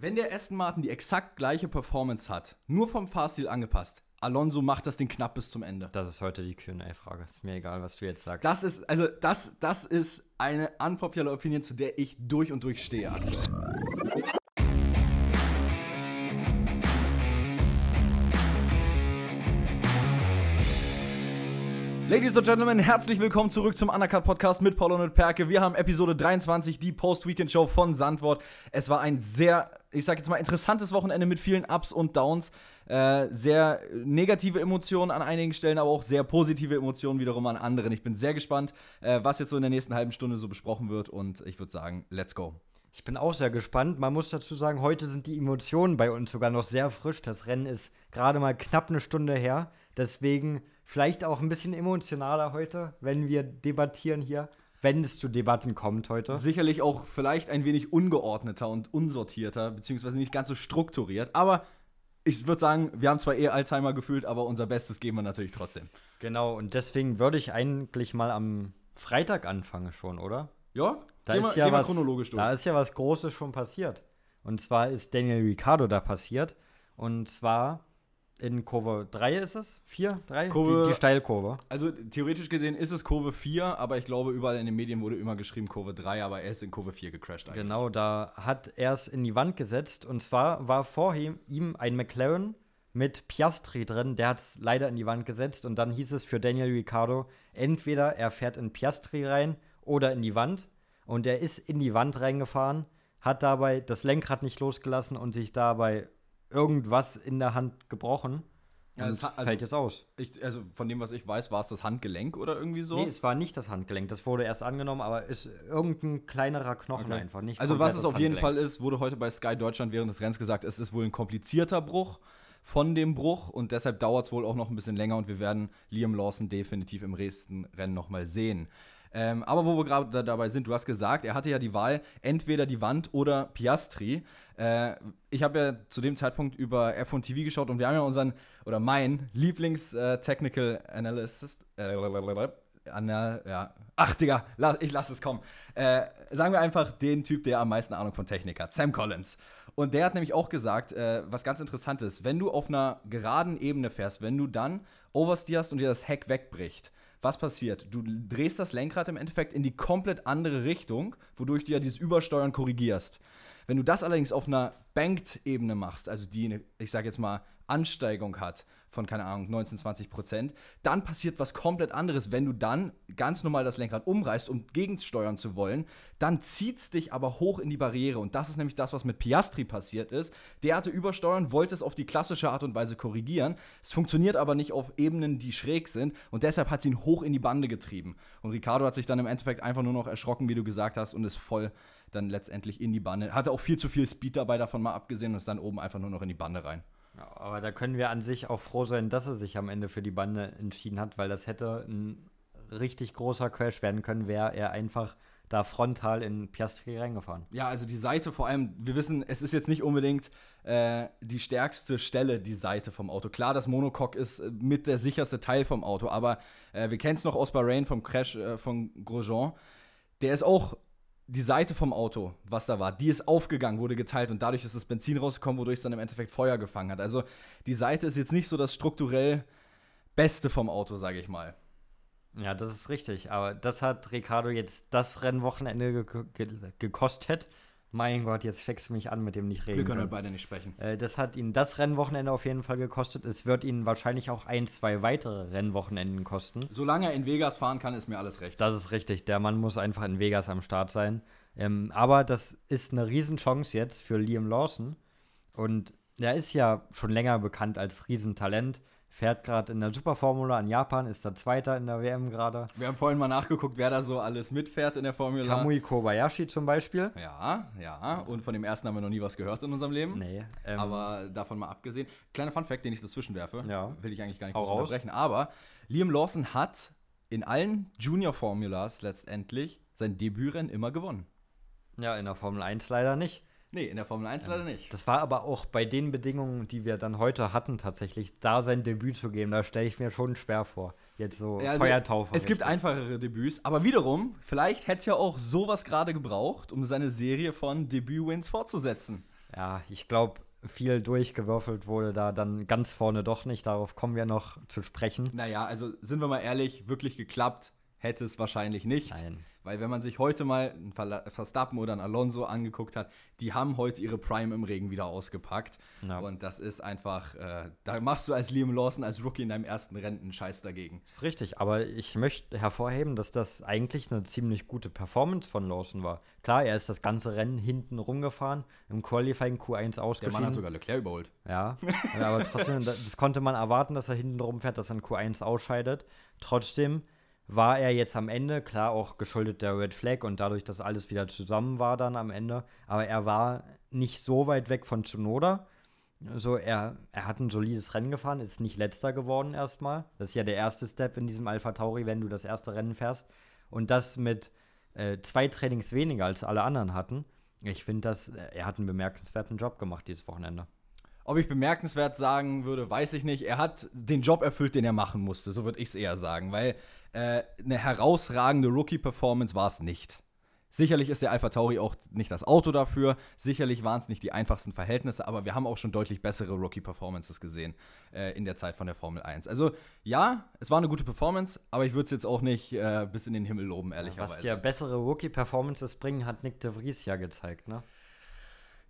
Wenn der Aston Martin die exakt gleiche Performance hat, nur vom Fahrstil angepasst, Alonso macht das Ding knapp bis zum Ende. Das ist heute die QA-Frage. Ist mir egal, was du jetzt sagst. Das ist, also, das, das ist eine unpopular Opinion, zu der ich durch und durch stehe aktuell. Ladies and Gentlemen, herzlich willkommen zurück zum Undercut Podcast mit Paul und Perke. Wir haben Episode 23, die Post-Weekend-Show von Sandwort. Es war ein sehr, ich sag jetzt mal, interessantes Wochenende mit vielen Ups und Downs. Äh, sehr negative Emotionen an einigen Stellen, aber auch sehr positive Emotionen wiederum an anderen. Ich bin sehr gespannt, äh, was jetzt so in der nächsten halben Stunde so besprochen wird und ich würde sagen, let's go. Ich bin auch sehr gespannt. Man muss dazu sagen, heute sind die Emotionen bei uns sogar noch sehr frisch. Das Rennen ist gerade mal knapp eine Stunde her. Deswegen vielleicht auch ein bisschen emotionaler heute, wenn wir debattieren hier, wenn es zu Debatten kommt heute. Sicherlich auch vielleicht ein wenig ungeordneter und unsortierter, beziehungsweise nicht ganz so strukturiert. Aber ich würde sagen, wir haben zwar eher Alzheimer gefühlt, aber unser Bestes geben wir natürlich trotzdem. Genau, und deswegen würde ich eigentlich mal am Freitag anfangen schon, oder? Ja, Da ist wir, ja was, chronologisch durch. Da ist ja was Großes schon passiert. Und zwar ist Daniel Ricciardo da passiert. Und zwar in Kurve 3 ist es? 4? 3? Kurve- die, die Steilkurve. Also theoretisch gesehen ist es Kurve 4, aber ich glaube, überall in den Medien wurde immer geschrieben Kurve 3, aber er ist in Kurve 4 gecrashed eigentlich. Genau, da hat er es in die Wand gesetzt. Und zwar war vor ihm, ein McLaren mit Piastri drin. Der hat es leider in die Wand gesetzt. Und dann hieß es für Daniel Ricciardo, entweder er fährt in Piastri rein oder in die Wand. Und er ist in die Wand reingefahren, hat dabei das Lenkrad nicht losgelassen und sich dabei irgendwas in der Hand gebrochen. Ja, es hat- also- fällt jetzt aus. Ich, also von dem, was ich weiß, war es das Handgelenk oder irgendwie so. Nee, es war nicht das Handgelenk. Das wurde erst angenommen, aber ist irgendein kleinerer Knochen Okay. einfach. Nicht also was es auf jeden Handgelenk. Fall ist, wurde heute bei Sky Deutschland während des Rennens gesagt, es ist wohl ein komplizierter Bruch von dem Bruch und deshalb dauert es wohl auch noch ein bisschen länger und wir werden Liam Lawson definitiv im nächsten Rennen nochmal sehen. Ähm, aber wo wir gerade da- dabei sind, du hast gesagt, er hatte ja die Wahl, entweder die Wand oder Piastri. Äh, ich habe ja zu dem Zeitpunkt über F1 TV geschaut und wir haben ja unseren, oder mein Lieblings-Technical Analyst, äh, Anna, ja. Ach, Digga, ich lasse es kommen. Äh, sagen wir einfach den Typ, der am meisten Ahnung von Technik hat, Sam Collins. Und der hat nämlich auch gesagt, äh, was ganz interessant ist, wenn du auf einer geraden Ebene fährst, wenn du dann oversteerst und dir das Heck wegbricht, was passiert? Du drehst das Lenkrad im Endeffekt in die komplett andere Richtung, wodurch du ja dieses Übersteuern korrigierst. Wenn du das allerdings auf einer Banked-Ebene machst, also die, ich sage jetzt mal, Ansteigung hat von, keine Ahnung, 19, 20 Prozent, dann passiert was komplett anderes. Wenn du dann ganz normal das Lenkrad umreißt, um gegensteuern zu wollen, dann zieht es dich aber hoch in die Barriere. Und das ist nämlich das, was mit Piastri passiert ist. Der hatte Übersteuern, wollte es auf die klassische Art und Weise korrigieren. Es funktioniert aber nicht auf Ebenen, die schräg sind. Und deshalb hat es ihn hoch in die Bande getrieben. Und Ricardo hat sich dann im Endeffekt einfach nur noch erschrocken, wie du gesagt hast, und ist voll dann letztendlich in die Bande. Hatte auch viel zu viel Speed dabei, davon mal abgesehen, und ist dann oben einfach nur noch in die Bande rein. Ja, aber da können wir an sich auch froh sein, dass er sich am Ende für die Bande entschieden hat, weil das hätte ein richtig großer Crash werden können, wäre er einfach da frontal in Piastri reingefahren. Ja, also die Seite vor allem, wir wissen, es ist jetzt nicht unbedingt äh, die stärkste Stelle, die Seite vom Auto. Klar, das Monocoque ist äh, mit der sicherste Teil vom Auto, aber äh, wir kennen es noch aus Bahrain vom Crash äh, von Grosjean. Der ist auch die Seite vom Auto, was da war, die ist aufgegangen, wurde geteilt und dadurch ist das Benzin rausgekommen, wodurch es dann im Endeffekt Feuer gefangen hat. Also die Seite ist jetzt nicht so das strukturell Beste vom Auto, sage ich mal. Ja, das ist richtig. Aber das hat Ricardo jetzt das Rennwochenende ge ge gekostet. Mein Gott, jetzt steckst du mich an mit dem nicht reden. Wir können halt beide nicht sprechen. Äh, das hat ihn das Rennwochenende auf jeden Fall gekostet. Es wird ihn wahrscheinlich auch ein, zwei weitere Rennwochenenden kosten. Solange er in Vegas fahren kann, ist mir alles recht. Das ist richtig. Der Mann muss einfach in Vegas am Start sein. Ähm, aber das ist eine Riesenchance jetzt für Liam Lawson. Und er ist ja schon länger bekannt als Riesentalent. Fährt gerade in der Superformula in Japan, ist der Zweiter in der WM gerade. Wir haben vorhin mal nachgeguckt, wer da so alles mitfährt in der Formel Kamui Kobayashi zum Beispiel. Ja, ja. Und von dem ersten haben wir noch nie was gehört in unserem Leben. Nee. Ähm, Aber davon mal abgesehen. Kleiner Funfact, den ich dazwischen werfe. Ja. Will ich eigentlich gar nicht groß unterbrechen. Aber Liam Lawson hat in allen Junior-Formulas letztendlich sein Debütrennen immer gewonnen. ja, in der Formel 1 leider nicht. Nee, in der Formel 1 leider nicht. Das war aber auch bei den Bedingungen, die wir dann heute hatten, tatsächlich, da sein Debüt zu geben, da stelle ich mir schon schwer vor. Jetzt so Ja, also, Feuertaufe. Es gibt einfachere Debüts, aber wiederum, vielleicht hätte es ja auch sowas gerade gebraucht, um seine Serie von Debüt-Wins fortzusetzen. Ja, ich glaube, viel durchgewürfelt wurde da dann ganz vorne doch nicht. Darauf kommen wir noch zu sprechen. Naja, also sind wir mal ehrlich, wirklich geklappt hätte es wahrscheinlich nicht. Nein. Weil wenn man sich heute mal einen Verstappen oder einen Alonso angeguckt hat, die haben heute ihre Prime im Regen wieder ausgepackt. Ja. Und das ist einfach, äh, da machst du als Liam Lawson, als Rookie in deinem ersten Rennen einen Scheiß dagegen. Das ist richtig, aber ich möchte hervorheben, dass das eigentlich eine ziemlich gute Performance von Lawson war. Klar, er ist das ganze Rennen hinten rumgefahren, im Qualifying Q1 ausgeschieden. Der Mann hat sogar Leclerc überholt. Ja, aber trotzdem, das konnte man erwarten, dass er hinten rumfährt, dass er in Q1 ausscheidet. Trotzdem war er jetzt am Ende, klar auch geschuldet der Red Flag und dadurch, dass alles wieder zusammen war dann am Ende, aber er war nicht so weit weg von Tsunoda. Also er, er hat ein solides Rennen gefahren, ist nicht letzter geworden erstmal. Das ist ja der erste Step in diesem Alpha Tauri, wenn du das erste Rennen fährst. Und das mit äh, zwei Trainings weniger als alle anderen hatten. Ich finde, dass er hat einen bemerkenswerten Job gemacht dieses Wochenende. Ob ich bemerkenswert sagen würde, weiß ich nicht. Er hat den Job erfüllt, den er machen musste. So würde ich es eher sagen, weil äh, eine herausragende Rookie-Performance war es nicht. Sicherlich ist der Alpha Tauri auch nicht das Auto dafür. Sicherlich waren es nicht die einfachsten Verhältnisse, aber wir haben auch schon deutlich bessere Rookie-Performances gesehen äh, in der Zeit von der Formel 1. Also ja, es war eine gute Performance, aber ich würde es jetzt auch nicht äh, bis in den Himmel loben, ehrlicherweise. Was dir bessere Rookie-Performances bringen, hat Nick de Vries ja gezeigt, ne?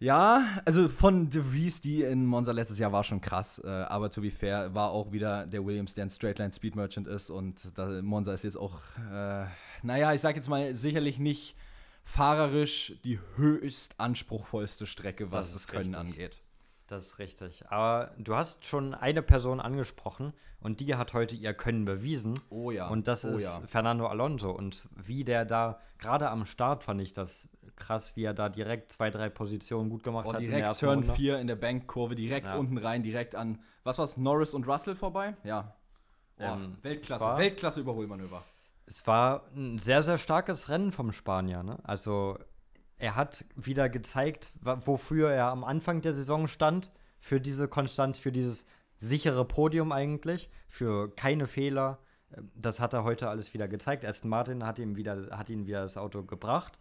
Ja, also von De Vries, die in Monza letztes Jahr war schon krass. Äh, aber to be fair, war auch wieder der Williams, der ein Straightline Speed Merchant ist. Und da, Monza ist jetzt auch, äh, naja, ich sag jetzt mal, sicherlich nicht fahrerisch die höchst anspruchsvollste Strecke, was das, das Können richtig. angeht. Das ist richtig. Aber du hast schon eine Person angesprochen und die hat heute ihr Können bewiesen. Oh ja. Und das oh ist ja. Fernando Alonso. Und wie der da, gerade am Start fand ich das krass, wie er da direkt zwei, drei Positionen gut gemacht oh, hat. Direkt Turn 4 in der Bankkurve, direkt ja. unten rein, direkt an, was war's, Norris und Russell vorbei? Ja. Oh, ähm, Weltklasse, war, Weltklasse Überholmanöver. Es war ein sehr, sehr starkes Rennen vom Spanier. Ne? Also er hat wieder gezeigt, wofür er am Anfang der Saison stand, für diese Konstanz, für dieses sichere Podium eigentlich, für keine Fehler. Das hat er heute alles wieder gezeigt. Aston Martin hat ihm wieder, hat ihn wieder das Auto gebracht.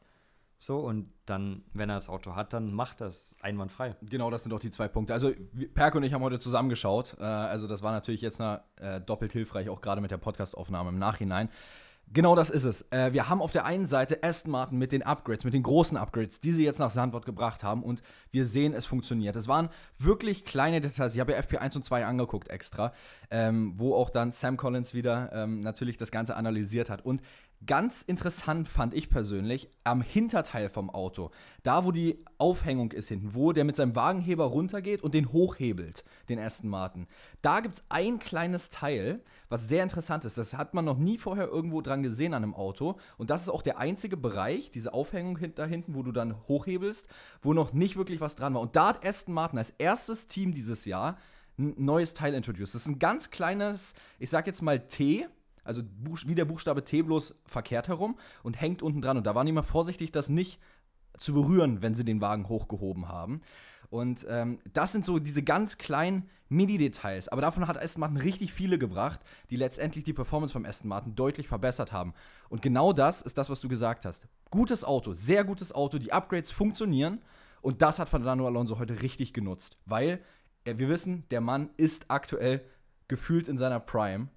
So, und dann, wenn er das Auto hat, dann macht das einwandfrei. Genau, das sind doch die zwei Punkte. Also, Perk und ich haben heute zusammengeschaut. Äh, also, das war natürlich jetzt eine, äh, doppelt hilfreich, auch gerade mit der Podcastaufnahme im Nachhinein. Genau das ist es. Äh, wir haben auf der einen Seite Aston Martin mit den Upgrades, mit den großen Upgrades, die sie jetzt nach Sandwort gebracht haben und wir sehen, es funktioniert. Es waren wirklich kleine Details. Ich habe ja FP1 und 2 angeguckt extra, ähm, wo auch dann Sam Collins wieder ähm, natürlich das Ganze analysiert hat. Und Ganz interessant fand ich persönlich am Hinterteil vom Auto, da wo die Aufhängung ist hinten, wo der mit seinem Wagenheber runtergeht und den hochhebelt, den Aston Martin. Da gibt es ein kleines Teil, was sehr interessant ist. Das hat man noch nie vorher irgendwo dran gesehen an einem Auto. Und das ist auch der einzige Bereich, diese Aufhängung da hinten, wo du dann hochhebelst, wo noch nicht wirklich was dran war. Und da hat Aston Martin als erstes Team dieses Jahr ein neues Teil introduced. Das ist ein ganz kleines, ich sag jetzt mal T, also wie der Buchstabe T bloß verkehrt herum und hängt unten dran. Und da waren die mal vorsichtig, das nicht zu berühren, wenn sie den Wagen hochgehoben haben. Und ähm, das sind so diese ganz kleinen Mini-Details. Aber davon hat Aston Martin richtig viele gebracht, die letztendlich die Performance vom Aston Martin deutlich verbessert haben. Und genau das ist das, was du gesagt hast. Gutes Auto, sehr gutes Auto, die Upgrades funktionieren. Und das hat Fernando Alonso heute richtig genutzt. Weil äh, wir wissen, der Mann ist aktuell gefühlt in seiner Prime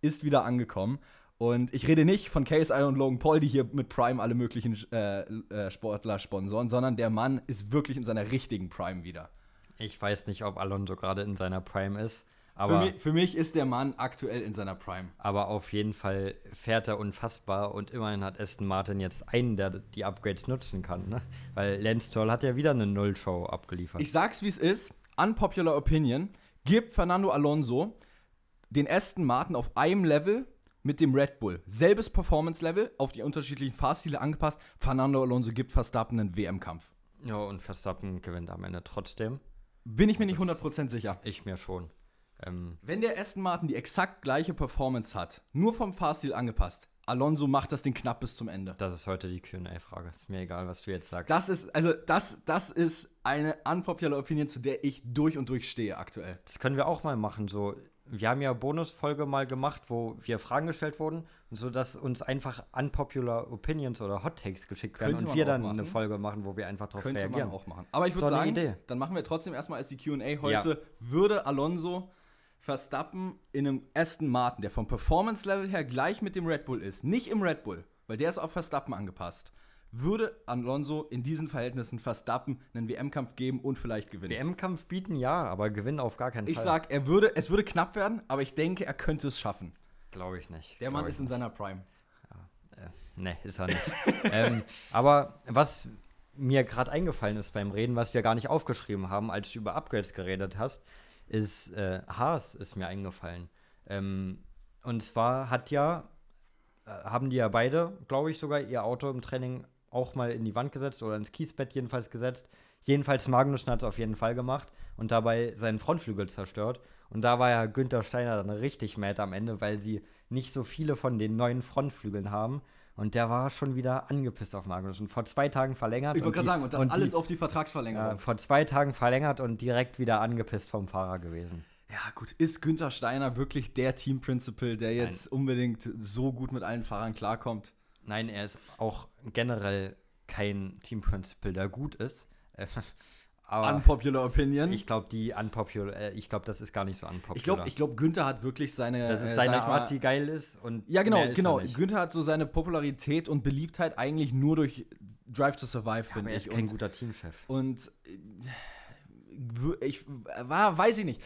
ist wieder angekommen. Und ich rede nicht von KSI und Logan Paul, die hier mit Prime alle möglichen äh, äh, Sportler sponsoren, sondern der Mann ist wirklich in seiner richtigen Prime wieder. Ich weiß nicht, ob Alonso gerade in seiner Prime ist. Aber für mich, für, mich, ist der Mann aktuell in seiner Prime. Aber auf jeden Fall fährt er unfassbar und immerhin hat Aston Martin jetzt einen, der die Upgrades nutzen kann. Ne? Weil Lance Stroll hat ja wieder eine Null-Show abgeliefert. Ich sag's wie es ist: Unpopular Opinion. Gib Fernando Alonso den Aston Martin auf einem Level mit dem Red Bull. Selbes Performance-Level, auf die unterschiedlichen Fahrstile angepasst. Fernando Alonso gibt Verstappen einen WM-Kampf. Ja, und Verstappen gewinnt am Ende trotzdem. Bin ich mir nicht 100% sicher. Ich mir schon. Ähm Wenn der Aston Martin die exakt gleiche Performance hat, nur vom Fahrstil angepasst, Alonso macht das Ding knapp bis zum Ende. Das ist heute die QA-Frage. Ist mir egal, was du jetzt sagst. Das ist, also, das, das ist eine unpopular Opinion, zu der ich durch und durch stehe aktuell. Das können wir auch mal machen, so wir haben ja Bonusfolge mal gemacht, wo wir Fragen gestellt wurden, sodass uns einfach unpopular Opinions oder Hot Takes geschickt werden Könnte und wir dann machen. eine Folge machen, wo wir einfach darauf Könnte reagieren. man auch machen. Aber ich würde sagen, Idee. dann machen wir trotzdem erstmal als die QA heute. Würde Alonso Verstappen in einem Aston Martin, der vom Performance-Level her gleich mit dem Red Bull ist, nicht im Red Bull, weil der ist auf Verstappen angepasst, würde Alonso in diesen Verhältnissen Verstappen einen WM-Kampf geben und vielleicht gewinnen. WM-Kampf bieten ja, aber gewinnen auf gar keinen ich Fall. sag, er würde, es würde knapp werden, aber ich denke, er könnte es schaffen. Glaube ich nicht. Der Mann ich ist in seiner Prime. Nee, ist er nicht. ähm, aber was mir gerade eingefallen ist beim Reden, was wir gar nicht aufgeschrieben haben, als du über Upgrades geredet hast, ist äh, Haas ist mir eingefallen. Ähm, und zwar hat ja, äh, haben die ja beide, glaube ich, sogar ihr Auto im Training auch mal in die Wand gesetzt oder ins Kiesbett jedenfalls gesetzt. Jedenfalls Magnussen hat es auf jeden Fall gemacht und dabei seinen Frontflügel zerstört. Und da war ja Günther Steiner dann richtig mad am Ende, weil sie nicht so viele von den neuen Frontflügeln haben. Und der war schon wieder angepisst auf Magnussen. Vor zwei Tagen verlängert. Ich wollte gerade sagen, und das alles die, auf die Vertragsverlängerung. ja, vor zwei Tagen verlängert und direkt wieder angepisst vom Fahrer gewesen. Ja, gut. Ist Günther Steiner wirklich der Team Principal, der jetzt unbedingt so gut mit allen Fahrern klarkommt? Nein, er ist auch generell kein Team Principal, der gut ist. Äh, Aber Unpopular Opinion. ich glaube, die unpopular, äh, ich glaube, das ist gar nicht so unpopular. Ich glaube, ich glaub, Günther hat wirklich seine. das ist äh, seine mal- Art, die geil ist. Und Ja, genau, er genau. Günther hat so seine Popularität und Beliebtheit eigentlich nur durch Drive to Survive, Aber finde er ich. ist kein und, guter Teamchef. und äh, ich war, weiß ich nicht.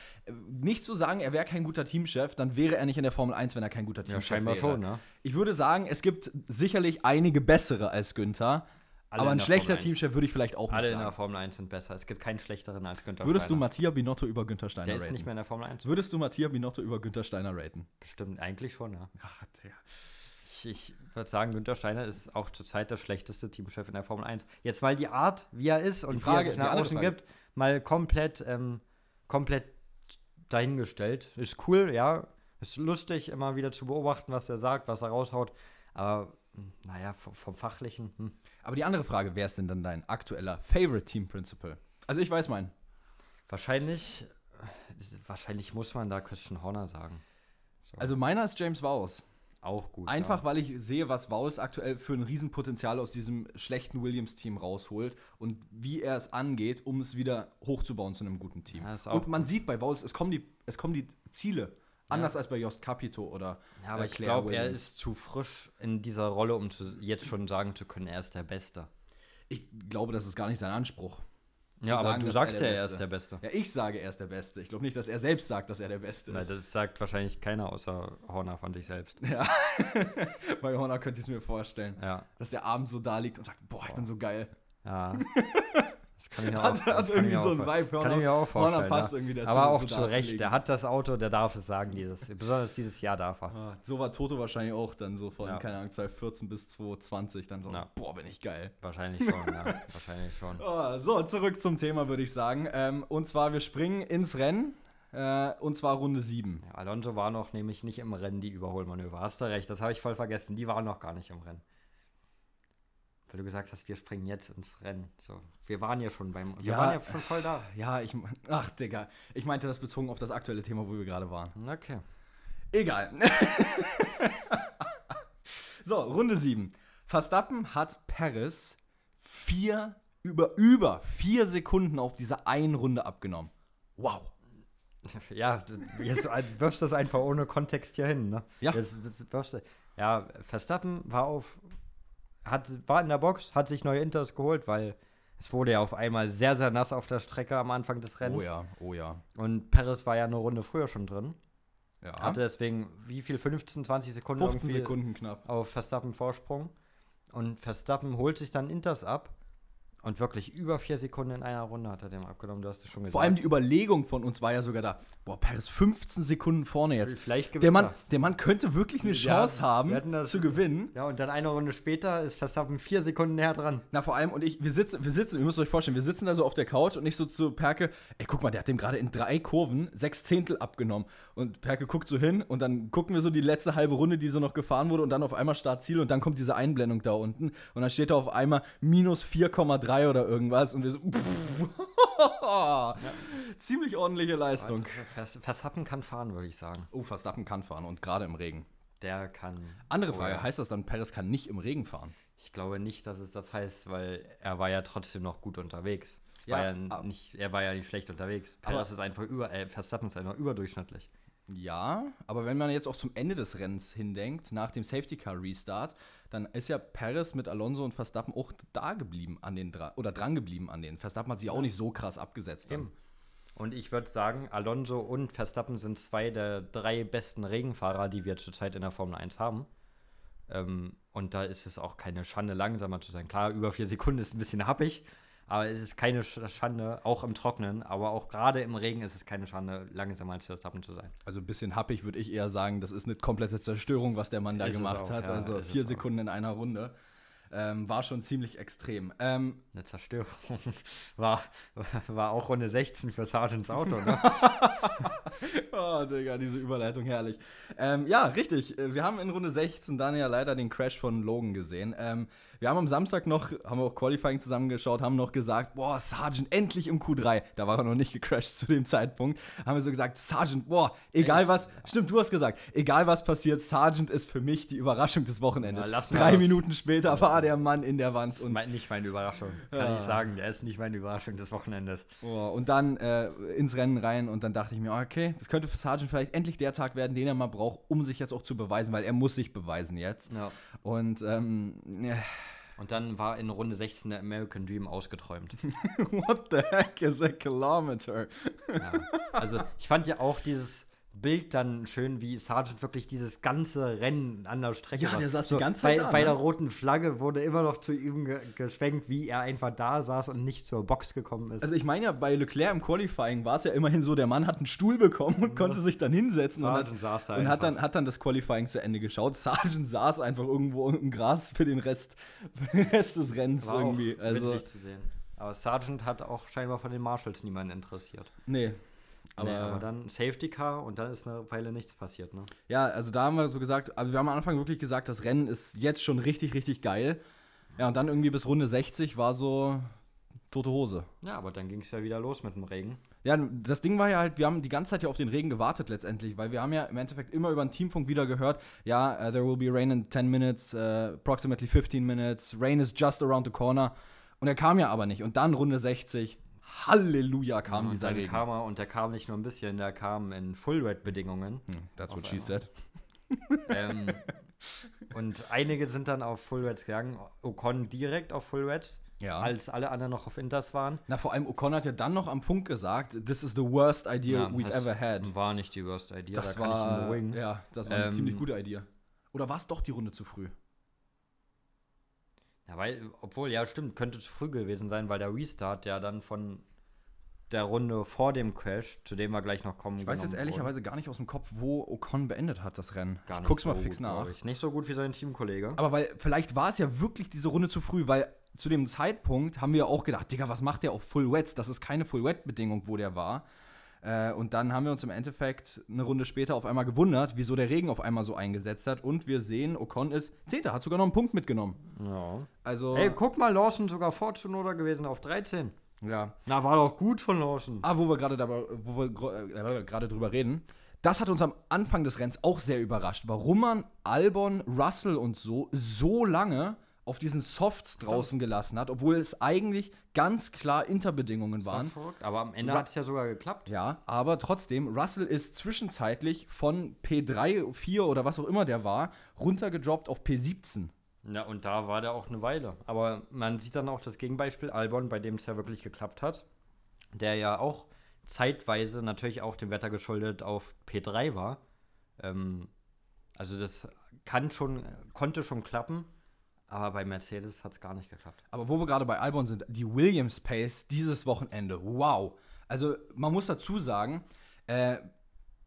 Nicht zu sagen, er wäre kein guter Teamchef, dann wäre er nicht in der Formel 1, wenn er kein guter Ja, Teamchef scheinbar wäre. schon, ne? Ich würde sagen, es gibt sicherlich einige bessere als Günther. Alle aber in ein der schlechter Formel 1. Teamchef würde ich vielleicht auch Alle nicht in der sagen. Formel 1 sind besser. Es gibt keinen schlechteren als Günther Würdest du Steiner. Mattia Binotto über Günther Steiner Der raten? ist nicht mehr in der Formel 1. Würdest du Mattia Binotto über Günther Steiner raten? Bestimmt, eigentlich schon, ja. Ach, der. Ich, ich würde sagen, Günther Steiner ist auch zurzeit der schlechteste Teamchef in der Formel 1. Jetzt mal die Art, wie er ist und Frage- wie er sich die nach außen gibt, mal komplett, ähm, komplett dahingestellt. Ist cool, ja. Ist lustig, immer wieder zu beobachten, was er sagt, was er raushaut. Aber, hm, naja, vom, vom Fachlichen, hm. Aber die andere Frage, wer ist denn dann dein aktueller Favorite Team Principal? Also ich weiß meinen. Wahrscheinlich, äh, wahrscheinlich muss man da Christian Horner sagen. So. Also meiner ist James Vowles. Auch gut. Einfach, ja. weil ich sehe, was Vowles aktuell für ein Riesenpotenzial aus diesem schlechten Williams-Team rausholt und wie er es angeht, um es wieder hochzubauen zu einem guten Team. Ja, und man sieht bei Vowles, es kommen die, es kommen die Ziele. Anders als bei Jost Capito oder Ja, aber äh, ich glaube, er ist zu frisch in dieser Rolle, um zu, jetzt schon sagen zu können, er ist der Beste. Ich glaube, das ist gar nicht sein Anspruch. Ja, aber sagen, du sagst ja, der er ist der Beste. Ja, ich sage, er ist der Beste. Ich glaube nicht, dass er selbst sagt, dass er der Beste ist. das sagt wahrscheinlich keiner außer Horner von sich selbst. Ja. bei Horner könnte ich es mir vorstellen. Ja. Dass der abends so da liegt und sagt, boah, ich bin so geil. Ja. Das kann ich mir auch, Hat- das hat kann ich irgendwie mir so auch einen Vibe. Kann Horner- ich mir auch Horner vorstellen. passt ja. irgendwie dazu, Aber auch so zu Recht. Der hat das Auto, der darf es sagen, dieses, besonders dieses Jahr darf er. Ah, So war Toto wahrscheinlich auch dann so von, Ja. keine Ahnung, 2014 bis 2020 dann so, Ja. boah, bin ich geil. Wahrscheinlich schon, ja. Wahrscheinlich schon. Oh, so, zurück zum Thema, würde ich sagen. Ähm, und zwar, wir springen ins Rennen. Äh, und zwar Runde 7. Ja, Alonso war noch nämlich nicht im Rennen, die Überholmanöver. Hast du recht, das habe ich voll vergessen. Die waren noch gar nicht im Rennen. Weil du gesagt hast, wir springen jetzt ins Rennen. So, wir waren ja schon beim. Wir Ja. waren ja schon voll da. Ja, ich. Ach, Digga. Ich meinte das bezogen auf das aktuelle Thema, wo wir gerade waren. Okay. Egal. so, Runde 7. Verstappen hat Paris vier, über, über vier Sekunden auf dieser einen Runde abgenommen. Wow. Ja, du jetzt ein- wirfst das einfach ohne Kontext hier hin, ne? Ja. Jetzt, das wirfst du, ja, Verstappen war auf, hat, war in der Box, hat sich neue Inters geholt, weil es wurde ja auf einmal sehr, sehr nass auf der Strecke am Anfang des Oh Rennens. ja, oh ja. Und Perez war ja eine Runde früher schon drin. ja. Hatte deswegen, wie viel, 15, 20 Sekunden 15 irgendwie Sekunden knapp. auf Verstappen Vorsprung. Und Verstappen holt sich dann Inters ab. Und wirklich über vier Sekunden in einer Runde hat er dem abgenommen, du hast es schon gesagt. Vor allem die Überlegung von uns war ja sogar da, boah, Paris 15 Sekunden vorne jetzt. Vielleicht gewinnt Der Mann, er. der Mann könnte wirklich eine Ja, Chance haben, das- zu gewinnen. Ja, und dann eine Runde später ist Verstappen vier Sekunden näher dran. Na, vor allem, und ich, wir sitzen, wir sitzen, ihr müsst euch vorstellen, wir sitzen da so auf der Couch und ich so zu Perke, ey, guck mal, der hat dem gerade in drei Kurven sechs Zehntel abgenommen. Und Perke guckt so hin und dann gucken wir so die letzte halbe Runde, die so noch gefahren wurde und dann auf einmal Startziel und dann kommt diese Einblendung da unten und dann steht da auf einmal minus 4,3 oder irgendwas und wir so, pff, ziemlich ordentliche Leistung. Vers Verstappen kann fahren, würde ich sagen. Oh, Verstappen kann fahren und gerade im Regen. Der kann. Andere Frage, heißt das dann, Perez kann nicht im Regen fahren? Ich glaube nicht, dass es das heißt, weil er war ja trotzdem noch gut unterwegs. Ja, ja aber- nicht, er war ja nicht schlecht unterwegs. Perez ist einfach über, äh, Verstappen ist einfach überdurchschnittlich. Ja, aber wenn man jetzt auch zum Ende des Rennens hindenkt, nach dem Safety Car Restart, dann ist ja Perez mit Alonso und Verstappen auch da geblieben an den dra oder dran geblieben an den. Verstappen hat sich auch nicht so krass abgesetzt. Und ich würde sagen, Alonso und Verstappen sind zwei der drei besten Regenfahrer, die wir zurzeit in der Formel 1 haben. Ähm, und da ist es auch keine Schande, langsamer zu sein. Klar, über vier Sekunden ist ein bisschen happig, aber es ist keine Sch- Schande, auch im Trocknen, aber auch gerade im Regen ist es keine Schande, langsamer als Verstappen zu sein. Also ein bisschen happig würde ich eher sagen, das ist eine komplette Zerstörung, was der Mann da Ist gemacht auch, hat. ja, also vier. Sekunden in einer Runde. Ähm, war schon ziemlich extrem. Ähm, Eine Zerstörung war, war auch Runde 16 für Sargents Auto. Ne? Oh, Digga, diese Überleitung herrlich. Ähm, ja, richtig. Äh, Wir haben in Runde 16 dann ja leider den Crash von Logan gesehen. Wir haben am Samstag noch, haben wir auch Qualifying zusammengeschaut, haben noch gesagt, boah, Sargent endlich im Q3. Da war er noch nicht gecrashed zu dem Zeitpunkt. Haben wir so gesagt, Sargent, boah, egal Echt? was, stimmt, du hast gesagt, egal was passiert, Sargent ist für mich die Überraschung des Wochenendes. Ja, Drei das. Minuten später war der Mann in der Wand. Das ist nicht meine Überraschung, kann Ja. ich sagen. Der ist nicht meine Überraschung des Wochenendes. oh, und dann äh, ins Rennen rein und dann dachte ich mir, okay, das könnte für Sargent vielleicht endlich der Tag werden, den er mal braucht, um sich jetzt auch zu beweisen, weil er muss sich beweisen jetzt. Ja. Und ähm, Und dann war in Runde 16 der American Dream ausgeträumt. what the heck is a kilometer? Ja. Also ich fand ja auch dieses Bild dann schön, wie Sargent wirklich dieses ganze Rennen an der Strecke Ja, der saß die ganze Zeit bei, da, Bei ne? der roten Flagge wurde immer noch zu ihm ge geschwenkt, wie er einfach da saß und nicht zur Box gekommen ist. Also ich meine ja, bei Leclerc im Qualifying war es ja immerhin so, der Mann hat einen Stuhl bekommen und konnte sich dann hinsetzen und, hat, Sargent saß da und hat, dann, hat dann das Qualifying zu Ende geschaut. Sargent saß einfach irgendwo im Gras für den Rest, für den Rest des Rennens war irgendwie. auch Also, witzig zu sehen. Aber Sargent hat auch scheinbar von den Marshalls niemanden interessiert. nee. Aber, nee, aber dann Safety Car und dann ist eine Weile nichts passiert, ne? ja, also da haben wir so gesagt, also wir haben am Anfang wirklich gesagt, das Rennen ist jetzt schon richtig, richtig geil. Ja, und dann irgendwie bis Runde 60 war so tote Hose. Ja, aber dann ging es ja wieder los mit dem Regen. Ja, das Ding war ja halt, wir haben die ganze Zeit ja auf den Regen gewartet letztendlich, weil wir haben ja im Endeffekt immer über den Teamfunk wieder gehört, ja, uh, there will be rain in 10 minutes, uh, approximately 15 minutes, rain is just around the corner. Und er kam ja aber nicht. Und dann Runde 60, Halleluja kam und dieser Regen. kam er, und der kam nicht nur ein bisschen, der kam in Full-Red-Bedingungen. Hm, that's what she said. ähm, und einige sind dann auf Full Reds gegangen. Ocon direkt auf Full Reds, Ja. als alle anderen noch auf Inters waren. Na, vor allem Ocon hat ja dann noch am Funk gesagt, this is the worst idea we've das ever had. War nicht die Worst Idea, Das da war, ja, das war eine Ähm, ziemlich gute Idee. Oder war es doch die Runde zu früh? Ja, weil, obwohl, ja, stimmt, könnte zu früh gewesen sein, weil der Restart ja dann von der Runde vor dem Crash, zu dem wir gleich noch kommen, Ich weiß jetzt ehrlicherweise gar nicht aus dem Kopf, wo Ocon beendet hat, das Rennen. Gar ich guck's mal so fix gut, nach. Ich. Nicht so gut wie sein Teamkollege. Aber weil, vielleicht war es ja wirklich diese Runde zu früh, weil zu dem Zeitpunkt haben wir auch gedacht, Digga, was macht der auf Full Wets? Das ist keine Full Wet-Bedingung, wo der war. Äh, und dann haben wir uns im Endeffekt eine Runde später auf einmal gewundert, wieso der Regen auf einmal so eingesetzt hat. Und wir sehen, Ocon ist Zehnter, hat sogar noch einen Punkt mitgenommen. Ja. Also, Ey, guck mal, Lawson sogar vor Tsunoda gewesen auf 13. ja. Na, war doch gut von Lawson. Ah, wo wir gerade äh, gerade drüber reden. Das hat uns am Anfang des Rennens auch sehr überrascht, warum man Albon, Russell und so so lange auf diesen Softs draußen gelassen hat, obwohl es eigentlich ganz klar Interbedingungen waren. verrückt. Aber am Ende hat es ja sogar geklappt. Ja, aber trotzdem, Russell ist zwischenzeitlich von P3, 4 oder was auch immer der war, runtergedroppt auf P17. Ja, und da war der auch eine Weile. Aber man sieht dann auch das Gegenbeispiel Albon, bei dem es ja wirklich geklappt hat. Der ja auch zeitweise natürlich auch dem Wetter geschuldet auf P3 war. Ähm, also das kann schon, konnte schon klappen, aber bei Mercedes hat es gar nicht geklappt. Aber wo wir gerade bei Albon sind, die Williams Pace dieses Wochenende, wow. Also man muss dazu sagen, äh,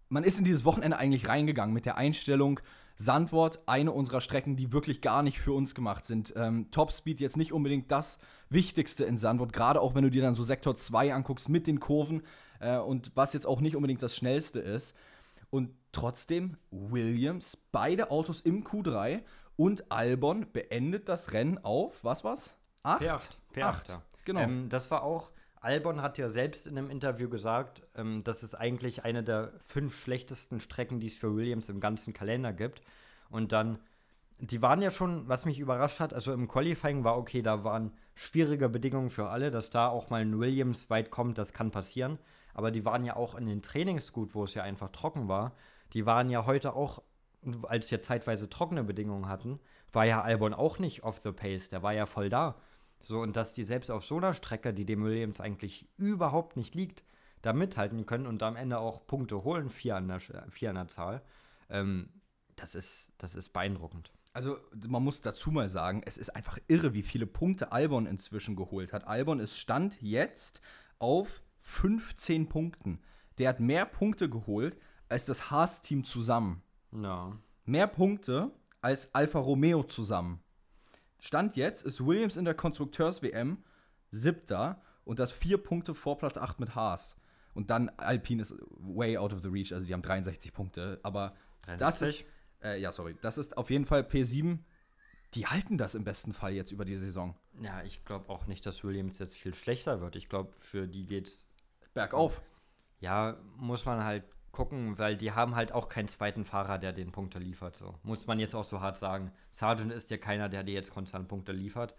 man ist in dieses Wochenende eigentlich reingegangen mit der Einstellung, Sandwort, eine unserer Strecken, die wirklich gar nicht für uns gemacht sind. Ähm, Topspeed jetzt nicht unbedingt das Wichtigste in Sandwort, gerade auch wenn du dir dann so Sektor 2 anguckst mit den Kurven äh, und was jetzt auch nicht unbedingt das Schnellste ist. Und trotzdem, Williams, beide Autos im Q3 und Albon beendet das Rennen auf, was war's? Acht? P8. P8, Acht, ja. genau. Ähm, das war auch Albon hat ja selbst in einem Interview gesagt, ähm, das ist eigentlich eine der fünf schlechtesten Strecken, die es für Williams im ganzen Kalender gibt. Und dann, die waren ja schon, was mich überrascht hat, also im Qualifying war okay, da waren schwierige Bedingungen für alle, dass da auch mal ein Williams weit kommt, das kann passieren. Aber die waren ja auch in den Trainings gut, wo es ja einfach trocken war. Die waren ja heute auch, als wir zeitweise trockene Bedingungen hatten, war ja Albon auch nicht off the pace, der war ja voll da. So, und dass die selbst auf so einer Strecke, die dem Williams eigentlich überhaupt nicht liegt, da mithalten können und am Ende auch Punkte holen, vier an der, vier an der Zahl, ähm, das, ist, das ist beeindruckend. Also man muss dazu mal sagen, es ist einfach irre, wie viele Punkte Albon inzwischen geholt hat. Albon ist Stand jetzt auf 15 Punkten. Der hat mehr Punkte geholt als das Haas-Team zusammen. Ja. Mehr Punkte als Alfa Romeo zusammen. Stand jetzt ist Williams in der Konstrukteurs-WM siebter und das vier Punkte vor Platz 8 mit Haas. Und dann Alpine ist way out of the reach, also die haben 63 Punkte. Aber 63? das ist, äh, ja, sorry, das ist auf jeden Fall P7. Die halten das im besten Fall jetzt über die Saison. Ja, ich glaube auch nicht, dass Williams jetzt viel schlechter wird. Ich glaube, für die geht's bergauf. Ja, muss man halt gucken, weil die haben halt auch keinen zweiten Fahrer, der den Punkte liefert. So. Muss man jetzt auch so hart sagen. Sargent ist ja keiner, der dir jetzt konstant Punkte liefert.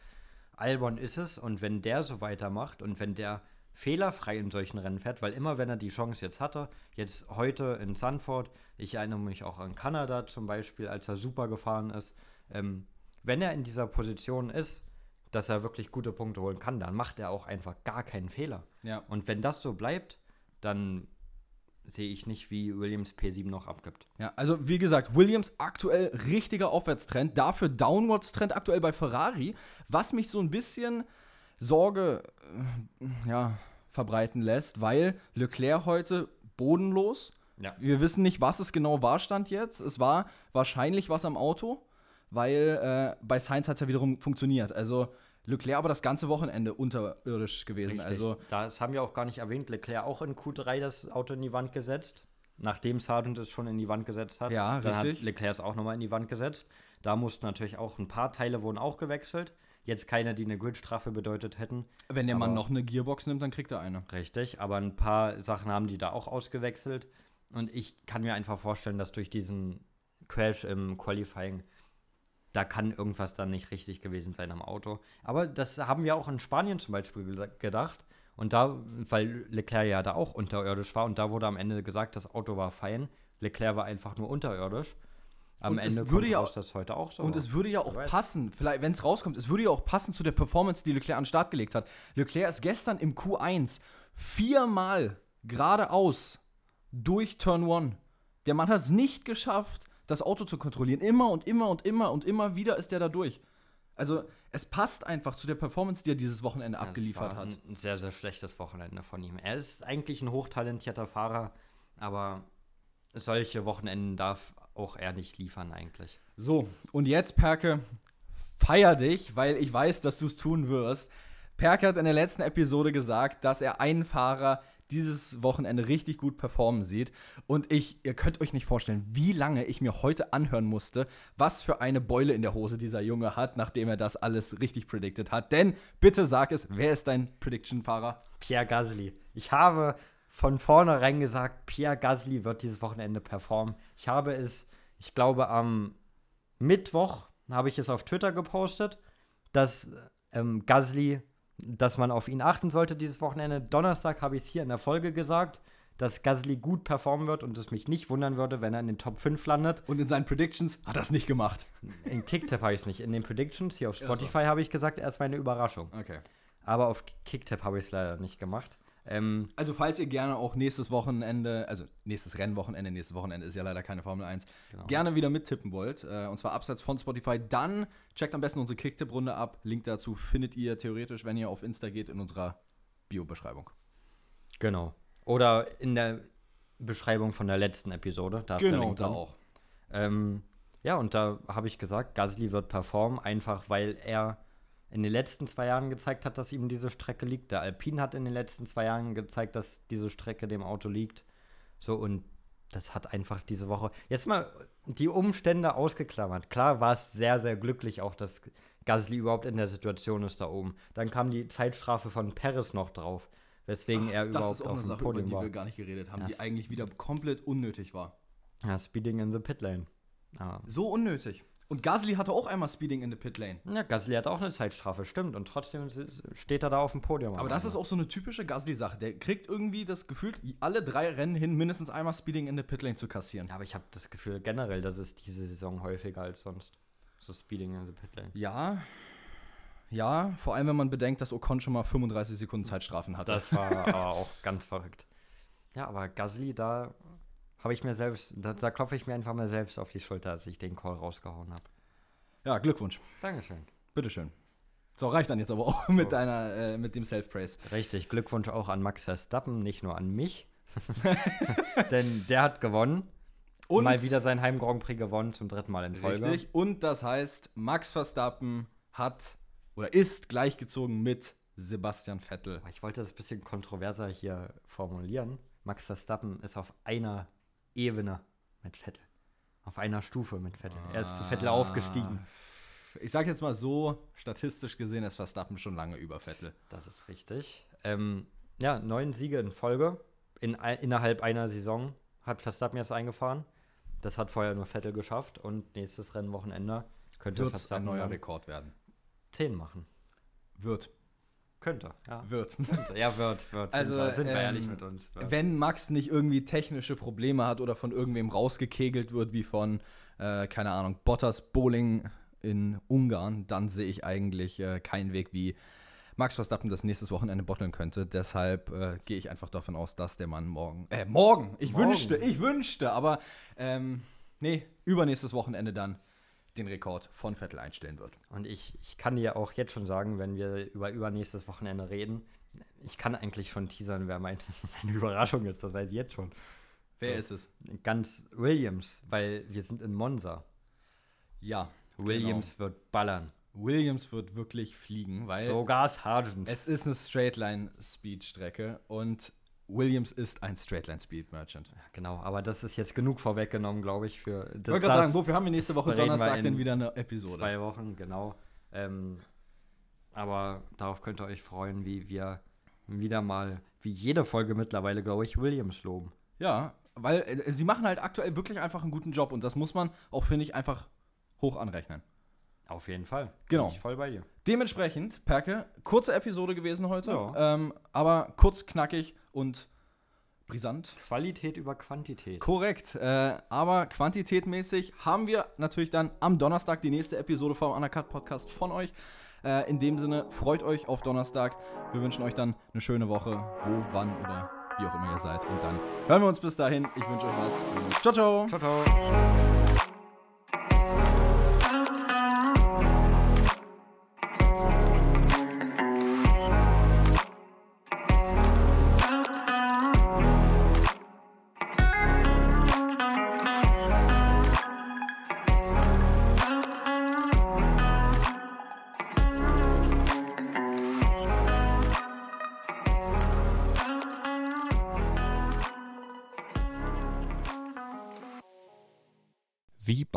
Albon ist es und wenn der so weitermacht und wenn der fehlerfrei in solchen Rennen fährt, weil immer wenn er die Chance jetzt hatte, jetzt heute in Sanford, ich erinnere mich auch an Kanada zum Beispiel, als er super gefahren ist, ähm, wenn er in dieser Position ist, dass er wirklich gute Punkte holen kann, dann macht er auch einfach gar keinen Fehler. Ja. Und wenn das so bleibt, dann sehe ich nicht, wie Williams P7 noch abgibt. Ja, also wie gesagt, Williams aktuell richtiger Aufwärtstrend, dafür Downwards-Trend aktuell bei Ferrari, was mich so ein bisschen Sorge äh, ja, verbreiten lässt, weil Leclerc heute bodenlos. Ja. Wir wissen nicht, was es genau war, stand jetzt. Es war wahrscheinlich was am Auto, weil äh, bei Sainz hat es ja wiederum funktioniert. Also Leclerc aber das ganze Wochenende unterirdisch gewesen. Richtig. Also das haben wir auch gar nicht erwähnt. Leclerc auch in Q3 das Auto in die Wand gesetzt. Nachdem Sargent es schon in die Wand gesetzt hat. Ja, Dann richtig. hat Leclerc es auch nochmal in die Wand gesetzt. Da mussten natürlich auch ein paar Teile wurden auch gewechselt. Jetzt keine, die eine Gridstrafe bedeutet hätten. Wenn der Mann noch eine Gearbox nimmt, dann kriegt er eine. Richtig, aber ein paar Sachen haben die da auch ausgewechselt. Und ich kann mir einfach vorstellen, dass durch diesen Crash im Qualifying da kann irgendwas dann nicht richtig gewesen sein am Auto. Aber das haben wir auch in Spanien zum Beispiel gedacht. Und da, weil Leclerc ja da auch unterirdisch war und da wurde am Ende gesagt, das Auto war fein. Leclerc war einfach nur unterirdisch. Am und Ende es würde ja raus, das heute auch so. Und war. es würde ja auch passen, vielleicht, wenn es rauskommt, es würde ja auch passen zu der Performance, die Leclerc an den Start gelegt hat. Leclerc ist gestern im Q1 viermal geradeaus durch Turn 1. Der Mann hat es nicht geschafft, das Auto zu kontrollieren. Immer und immer und immer und immer wieder ist der da durch. Also es passt einfach zu der Performance, die er dieses Wochenende Ja, abgeliefert hat. Ein sehr, sehr schlechtes Wochenende von ihm. Er ist eigentlich ein hochtalentierter Fahrer, aber solche Wochenenden darf auch er nicht liefern eigentlich. So, und jetzt, Perke, feier dich, weil ich weiß, dass du es tun wirst. Perke hat in der letzten Episode gesagt, dass er einen Fahrer dieses Wochenende richtig gut performen sieht. Und ich, ihr könnt euch nicht vorstellen, wie lange ich mir heute anhören musste, was für eine Beule in der Hose dieser Junge hat, nachdem er das alles richtig predicted hat. Denn bitte sag es, wer ist dein Prediction-Fahrer? Pierre Gasly. Ich habe von vornherein gesagt, Pierre Gasly wird dieses Wochenende performen. Ich habe es, ich glaube, am Mittwoch habe ich es auf Twitter gepostet, dass ähm, Gasly, dass man auf ihn achten sollte dieses Wochenende. Donnerstag habe ich es hier in der Folge gesagt, dass Gasly gut performen wird und es mich nicht wundern würde, wenn er in den Top 5 landet. Und in seinen Predictions hat er es nicht gemacht. In Kicktip habe ich es nicht. In den Predictions hier auf. Spotify habe ich gesagt, erst mal eine Überraschung. Okay. Aber auf Kicktip habe ich es leider nicht gemacht. Ähm, Also, falls ihr gerne auch nächstes Wochenende, also nächstes Rennwochenende, nächstes Wochenende ist ja leider keine Formel 1, Genau. gerne wieder mittippen wollt, äh, und zwar abseits von Spotify, dann checkt am besten unsere Kicktipp-Runde ab. Link dazu findet ihr theoretisch, wenn ihr auf Insta geht, in unserer Bio-Beschreibung. Genau. Oder in der Beschreibung von der letzten Episode. Da ist der Link da auch. Ähm, ja, und da habe ich gesagt, Gasly wird performen, einfach weil er in den letzten zwei Jahren gezeigt hat, dass ihm diese Strecke liegt. Der Alpine hat in den letzten zwei Jahren gezeigt, dass diese Strecke dem Auto liegt. So, und das hat einfach diese Woche. Jetzt mal die Umstände ausgeklammert. Klar war es sehr, sehr glücklich auch, dass Gasly überhaupt in der Situation ist da oben. Dann kam die Zeitstrafe von Perez noch drauf. weswegen er das überhaupt ist auch auf eine dem Sache, über Podium die war. wir gar nicht geredet haben, Ja, die eigentlich wieder komplett unnötig war. Ja, Speeding in the Pit Lane. Ja. So unnötig. Und Gasly hatte auch einmal Speeding in the Pit Lane. ja, Gasly hat auch eine Zeitstrafe, stimmt. Und trotzdem steht er da auf dem Podium. Aber das ist auch so eine typische Gasly-Sache. Der kriegt irgendwie das Gefühl, alle drei Rennen hin mindestens einmal Speeding in the Pit Lane zu kassieren. Ja, aber ich habe das Gefühl generell, das ist diese Saison häufiger als sonst. So Speeding in the Pit Lane. Ja. Ja, vor allem wenn man bedenkt, dass Ocon schon mal 35 Sekunden Zeitstrafen hatte. Das war aber auch ganz verrückt. Ja, aber Gasly, da habe ich mir selbst, da, da klopfe ich mir einfach mal selbst auf die Schulter, als ich den Call rausgehauen habe. ja, Glückwunsch. Dankeschön. Bitteschön. So, reicht dann jetzt aber auch mit deiner, äh, mit dem Self-Praise. Richtig, Glückwunsch auch an Max Verstappen, nicht nur an mich. Denn der hat gewonnen. Und Mal wieder sein Heim Grand Prix gewonnen, zum dritten Mal in Folge. Richtig. Und das heißt, Max Verstappen hat oder ist gleichgezogen mit Sebastian Vettel. Ich wollte das ein bisschen kontroverser hier formulieren. Max Verstappen ist auf einer Ebene mit Vettel. Auf einer Stufe mit Vettel. Er ist zu Vettel Ah. aufgestiegen. Ich sage jetzt mal so, statistisch gesehen ist Verstappen schon lange über Vettel. Das ist richtig. Ähm, ja, neun Siege in Folge. In, ein- innerhalb einer Saison hat Verstappen jetzt eingefahren. Das hat vorher nur Vettel geschafft. Und nächstes Rennwochenende könnte Wird ein Verstappen neuer dann Rekord werden. 10 machen. Wird. Könnte, ja. Wird. Könnte. Ja, wird, wird. Also, sind wir, sind wir ähm, ehrlich mit uns. Wird. Wenn Max nicht irgendwie technische Probleme hat oder von irgendwem rausgekegelt wird, wie von, äh, keine Ahnung, Bottas Bowling in Ungarn, dann sehe ich eigentlich äh, keinen Weg, wie Max Verstappen das nächstes Wochenende botteln könnte. Deshalb äh, gehe ich einfach davon aus, dass der Mann morgen, äh, morgen, ich Morgen. wünschte, ich wünschte, aber, ähm, nee, übernächstes Wochenende dann den Rekord von Vettel einstellen wird. Und ich, ich kann dir auch jetzt schon sagen, wenn wir über übernächstes Wochenende reden, ich kann eigentlich schon teasern, wer mein, meine Überraschung ist. Das weiß ich jetzt schon. Wer So. ist es? Ganz Williams, weil wir sind in Monza. Ja, Williams wird ballern. genau. Williams wird wirklich fliegen, weil Sogar Sargent. Es ist eine Straightline-Speed-Strecke und Williams ist ein Straightline-Speed-Merchant. Genau, aber das ist jetzt genug vorweggenommen, glaube ich, für Ich wollte gerade sagen, wofür haben wir nächste Woche Donnerstag denn wieder eine Episode? zwei Wochen, genau. Ähm, aber darauf könnt ihr euch freuen, wie wir wieder mal, wie jede Folge mittlerweile, glaube ich, Williams loben. Ja, weil äh, sie machen halt aktuell wirklich einfach einen guten Job und das muss man auch, finde ich, einfach hoch anrechnen. Auf jeden Fall. Genau. Bin ich voll bei dir. Dementsprechend, Perke, kurze Episode gewesen heute, Ja. ähm, aber kurz, knackig und brisant. Qualität über Quantität. Korrekt, äh, aber quantitätmäßig haben wir natürlich dann am Donnerstag die nächste Episode vom Undercut Podcast von euch. Äh, in dem Sinne, freut euch auf Donnerstag. Wir wünschen euch dann eine schöne Woche, wo, wann oder wie auch immer ihr seid. Und dann hören wir uns bis dahin. Ich wünsche euch was. Ciao, ciao. Ciao, ciao.